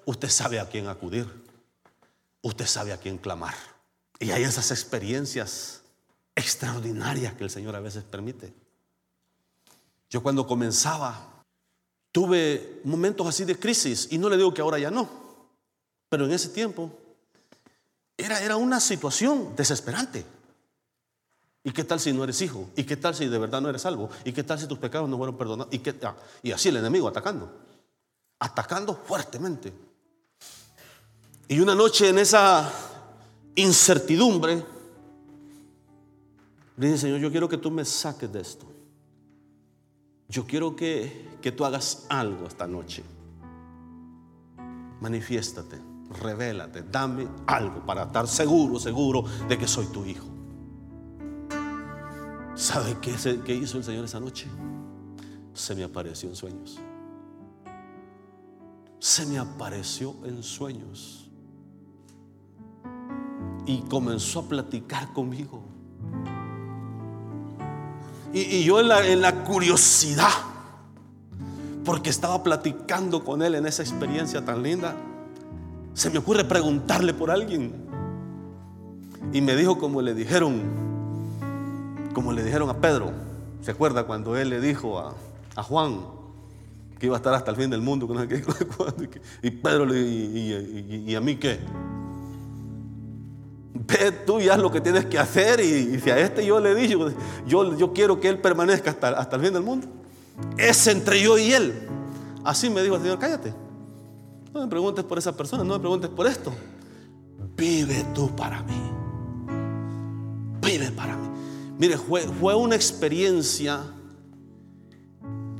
usted sabe a quién acudir. Usted sabe a quién clamar. Y hay esas experiencias extraordinarias que el Señor a veces permite. Yo cuando comenzaba, tuve momentos así de crisis, y no le digo que ahora ya no, pero en ese tiempo era, era una situación desesperante. ¿Y qué tal si no eres hijo? ¿Y qué tal si de verdad no eres salvo? ¿Y qué tal si tus pecados no fueron perdonados? ¿Y, así el enemigo atacando, atacando fuertemente. Y una noche en esa incertidumbre, le dije, Señor, yo quiero que tú me saques de esto. Yo quiero que, que tú hagas algo esta noche. Manifiéstate, revélate, dame algo para estar seguro, seguro de que soy tu hijo. ¿Sabe qué, hizo el Señor esa noche? Se me apareció en sueños. Se me apareció en sueños. y comenzó a platicar conmigo. Y, yo en la curiosidad, porque estaba platicando con él en esa experiencia tan linda, se me ocurre preguntarle por alguien. Y me dijo como le dijeron, como le dijeron a Pedro. ¿Se acuerda cuando él le dijo a, a Juan que iba a estar hasta el fin del mundo? Y Pedro le y, y a mí qué? Ve tú y haz lo que tienes que hacer. Y, si a este yo le dicho, yo, yo quiero que él permanezca hasta, hasta el fin del mundo. Es entre yo y él. Así me dijo el Señor, cállate. No me preguntes por esa persona, no me preguntes por esto. Vive tú para mí. Vive para mí. Mire, fue, fue una experiencia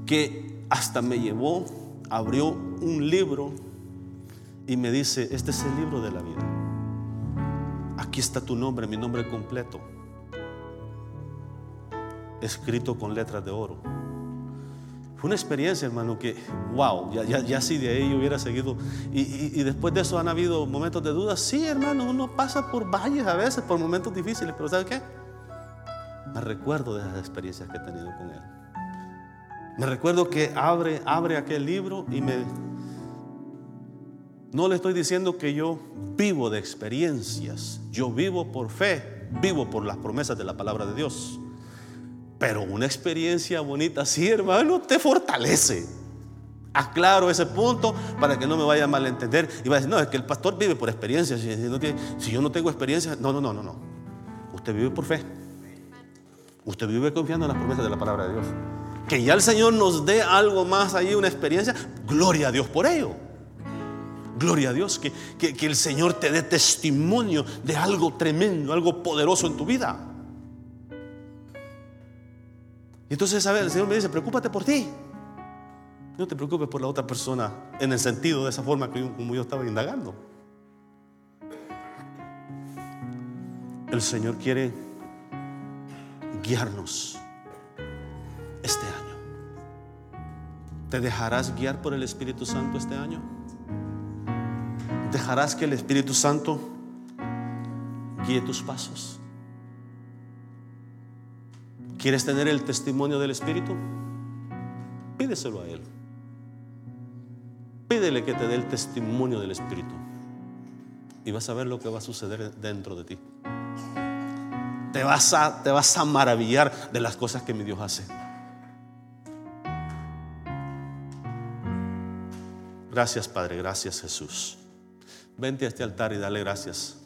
que hasta me llevó, abrió un libro y me dice, este es el libro de la vida aquí está tu nombre, mi nombre completo, escrito con letras de oro. Fue una experiencia, hermano, que, wow, ya, si de ahí hubiera seguido. Y, después de eso han habido momentos de duda. Sí, hermano, uno pasa por valles a veces, por momentos difíciles, pero ¿sabe qué? Me recuerdo de esas experiencias que he tenido con él. Me recuerdo que abre, abre aquel libro y me, no le estoy diciendo que yo vivo de experiencias, yo vivo por fe, vivo por las promesas de la palabra de Dios. Pero una experiencia bonita, sí, hermano, te fortalece. Aclaro ese punto para que no me vaya a malentender. Y va a decir, no, es que el pastor vive por experiencias. Si, yo no tengo experiencia, no, no, no, no, no. Usted vive por fe. Usted vive confiando en las promesas de la palabra de Dios. Que ya el Señor nos dé algo más ahí, una experiencia. Gloria a Dios por ello. Gloria a Dios, que, que, el Señor te dé testimonio de algo tremendo, algo poderoso en tu vida. Y entonces, ¿sabes? El Señor me dice, preocúpate por ti. No te preocupes por la otra persona en el sentido de esa forma que como yo estaba indagando. El Señor quiere guiarnos este año. ¿Te dejarás guiar por el Espíritu Santo este año? dejarás que el Espíritu Santo guíe tus pasos. ¿Quieres tener el testimonio del Espíritu? Pídeselo a Él. Pídele que te dé el testimonio del Espíritu. Y vas a ver lo que va a suceder dentro de ti. Te vas a, te vas a maravillar de las cosas que mi Dios hace. Gracias Padre, gracias Jesús. Vente a este altar y dale gracias.